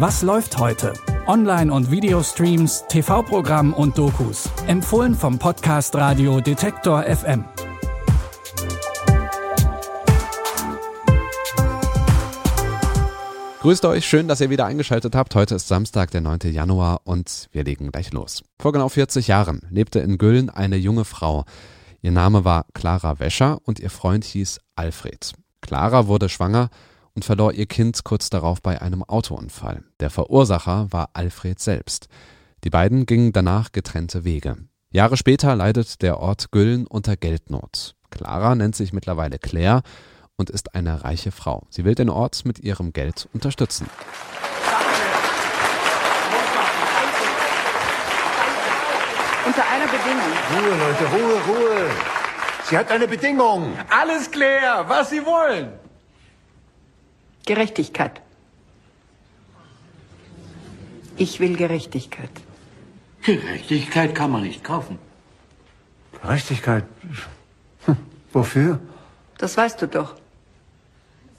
Was läuft heute? Online- und Videostreams, TV-Programm und Dokus. Empfohlen vom Podcast Radio Detektor FM. Grüßt euch, schön, dass ihr wieder eingeschaltet habt. Heute ist Samstag, der 9. Januar und wir legen gleich los. Vor genau 40 Jahren lebte in Güllen eine junge Frau. Ihr Name war Clara Wäscher und ihr Freund hieß Alfred. Clara wurde schwanger und verlor ihr Kind kurz darauf bei einem Autounfall. Der Verursacher war Alfred selbst. Die beiden gingen danach getrennte Wege. Jahre später leidet der Ort Güllen unter Geldnot. Clara nennt sich mittlerweile Claire und ist eine reiche Frau. Sie will den Ort mit ihrem Geld unterstützen. Unter einer Bedingung. Ruhe, Leute, Ruhe, Ruhe. Sie hat eine Bedingung. Alles klar, was Sie wollen. Gerechtigkeit. Ich will Gerechtigkeit. Gerechtigkeit kann man nicht kaufen. Gerechtigkeit? Hm, wofür? Das weißt du doch.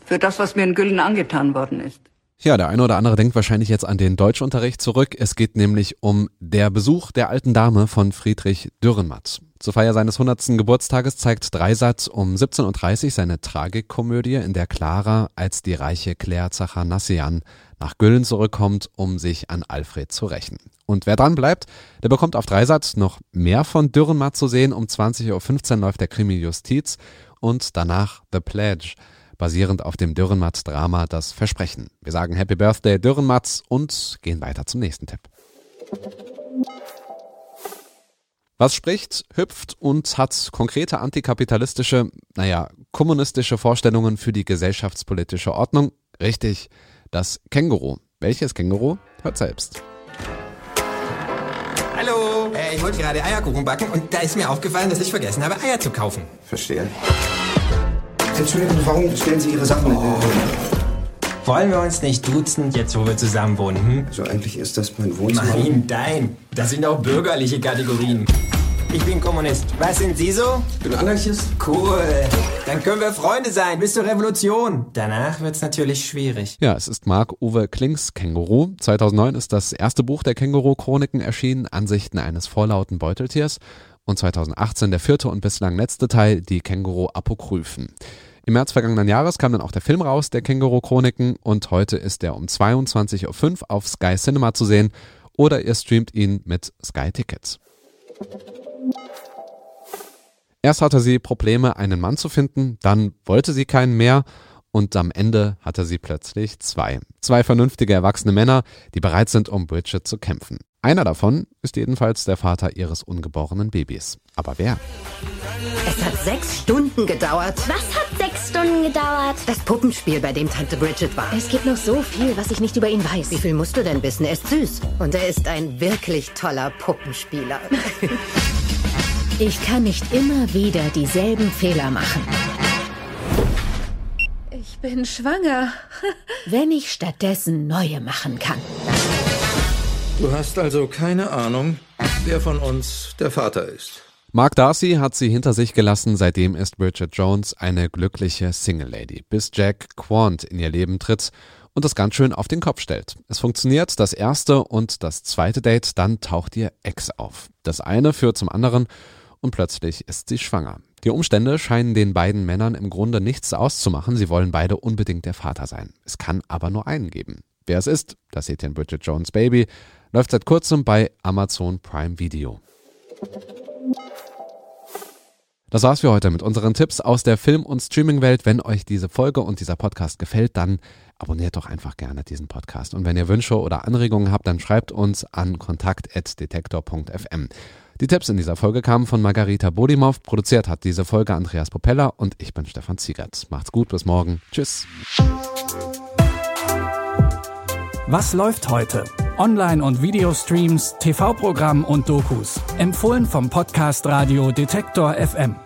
Für das, was mir in Güllen angetan worden ist. Ja, der eine oder andere denkt wahrscheinlich jetzt an den Deutschunterricht zurück. Es geht nämlich um der Besuch der alten Dame von Friedrich Dürrenmatt. Zur Feier seines 100. Geburtstages zeigt Dreisat um 17.30 Uhr seine Tragikkomödie, in der Clara als die reiche Claire Zachanassian nach Güllen zurückkommt, um sich an Alfred zu rächen. Und wer dran bleibt, der bekommt auf Dreisat noch mehr von Dürrenmatt zu sehen. Um 20.15 Uhr läuft der Krimi Justiz und danach The Pledge basierend auf dem Dürrenmatz-Drama Das Versprechen. Wir sagen Happy Birthday Dürrenmatz und gehen weiter zum nächsten Tipp. Was spricht, hüpft und hat konkrete antikapitalistische, naja, kommunistische Vorstellungen für die gesellschaftspolitische Ordnung? Richtig, das Känguru. Welches Känguru? Hört selbst. Hallo, äh, ich wollte gerade Eierkuchen backen und da ist mir aufgefallen, dass ich vergessen habe, Eier zu kaufen. Verstehe. Entschuldigung, warum stellen Sie Ihre Sachen? Äh, Wollen wir uns nicht duzen, jetzt wo wir zusammen wohnen? Hm? also eigentlich ist das mein Wohnzimmer. Nein, dein. Das sind auch bürgerliche Kategorien. Ich bin Kommunist. Was sind Sie so? Ich bin Anarchist. Cool. Dann können wir Freunde sein bis zur Revolution. Danach wird's natürlich schwierig. Ja, es ist Marc-Uwe Klings Känguru. 2009 ist das erste Buch der Känguru-Chroniken erschienen, Ansichten eines vorlauten Beuteltiers. Und 2018 der vierte und bislang letzte Teil, die Känguru-Apokryphen. Im März vergangenen Jahres kam dann auch der Film raus, der Känguru-Chroniken, und heute ist er um 22.05 Uhr auf Sky Cinema zu sehen oder ihr streamt ihn mit Sky Tickets. Erst hatte sie Probleme, einen Mann zu finden, dann wollte sie keinen mehr und am Ende hatte sie plötzlich zwei. Zwei vernünftige erwachsene Männer, die bereit sind, um Bridget zu kämpfen. Einer davon ist jedenfalls der Vater ihres ungeborenen Babys. Aber wer? Es hat sechs Stunden gedauert. Was hat sechs Stunden gedauert? Das Puppenspiel, bei dem Tante Bridget war. Es gibt noch so viel, was ich nicht über ihn weiß. Wie viel musst du denn wissen? Er ist süß. Und er ist ein wirklich toller Puppenspieler. Ich kann nicht immer wieder dieselben Fehler machen. Ich bin schwanger. Wenn ich stattdessen neue machen kann. Du hast also keine Ahnung, wer von uns der Vater ist. Mark Darcy hat sie hinter sich gelassen, seitdem ist Bridget Jones eine glückliche Single Lady, bis Jack Quant in ihr Leben tritt und das ganz schön auf den Kopf stellt. Es funktioniert das erste und das zweite Date, dann taucht ihr Ex auf. Das eine führt zum anderen und plötzlich ist sie schwanger. Die Umstände scheinen den beiden Männern im Grunde nichts auszumachen, sie wollen beide unbedingt der Vater sein. Es kann aber nur einen geben. Wer es ist, das seht ihr in Bridget Jones Baby, läuft seit kurzem bei Amazon Prime Video. Das war's für heute mit unseren Tipps aus der Film- und Streaming-Welt. Wenn euch diese Folge und dieser Podcast gefällt, dann abonniert doch einfach gerne diesen Podcast. Und wenn ihr Wünsche oder Anregungen habt, dann schreibt uns an kontakt.detektor.fm. Die Tipps in dieser Folge kamen von Margarita Bodimov. Produziert hat diese Folge Andreas Propeller und ich bin Stefan Ziegert. Macht's gut, bis morgen. Tschüss. Was läuft heute? Online- und Videostreams, TV-Programm und Dokus. Empfohlen vom Podcast Radio Detektor FM.